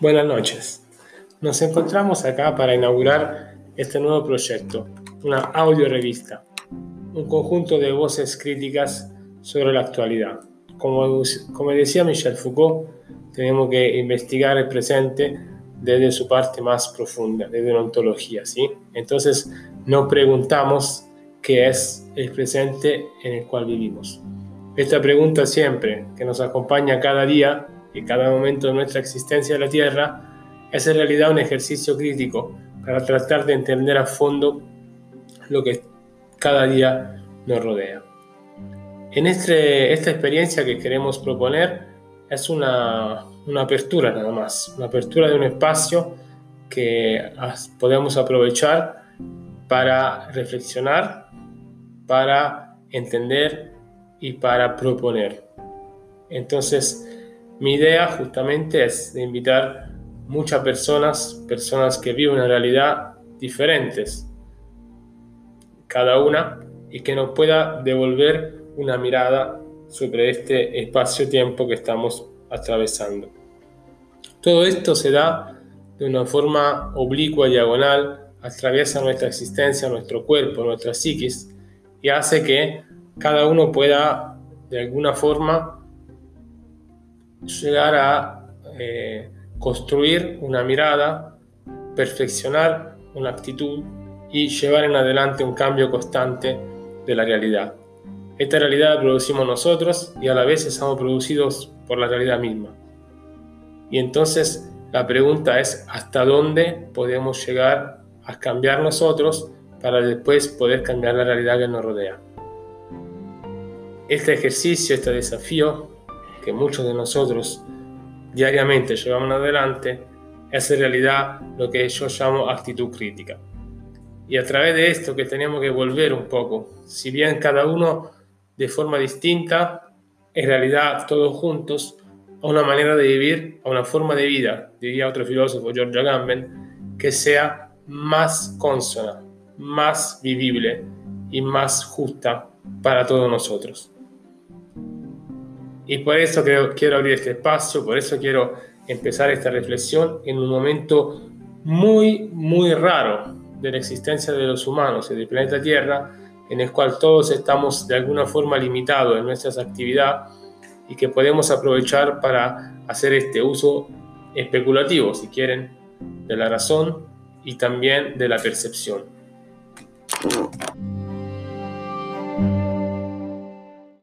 Buenas noches. Nos encontramos acá para inaugurar este nuevo proyecto, una audio revista, un conjunto de voces críticas sobre la actualidad. Como, como decía Michel Foucault, tenemos que investigar el presente desde su parte más profunda, desde la ontología, ¿sí? Entonces, no preguntamos qué es el presente en el cual vivimos. Esta pregunta siempre, que nos acompaña cada día, y cada momento de nuestra existencia en la Tierra es en realidad un ejercicio crítico para tratar de entender a fondo lo que cada día nos rodea. En este, esta experiencia que queremos proponer es una, una apertura nada más, una apertura de un espacio que podemos aprovechar para reflexionar, para entender y para proponer. Entonces, mi idea justamente es de invitar muchas personas, personas que viven una realidad diferentes, cada una, y que nos pueda devolver una mirada sobre este espacio-tiempo que estamos atravesando. Todo esto se da de una forma oblicua, diagonal, atraviesa nuestra existencia, nuestro cuerpo, nuestra psiquis, y hace que cada uno pueda de alguna forma llegar a eh, construir una mirada, perfeccionar una actitud y llevar en adelante un cambio constante de la realidad. Esta realidad la producimos nosotros y a la vez estamos producidos por la realidad misma. Y entonces la pregunta es hasta dónde podemos llegar a cambiar nosotros para después poder cambiar la realidad que nos rodea. Este ejercicio, este desafío que muchos de nosotros diariamente llevamos adelante es en realidad lo que yo llamo actitud crítica. Y a través de esto que tenemos que volver un poco, si bien cada uno de forma distinta, en realidad todos juntos, a una manera de vivir, a una forma de vida, diría otro filósofo, George Agamben, que sea más consona, más vivible y más justa para todos nosotros. Y por eso quiero, quiero abrir este espacio, por eso quiero empezar esta reflexión en un momento muy, muy raro de la existencia de los humanos y del planeta Tierra, en el cual todos estamos de alguna forma limitados en nuestras actividades y que podemos aprovechar para hacer este uso especulativo, si quieren, de la razón y también de la percepción.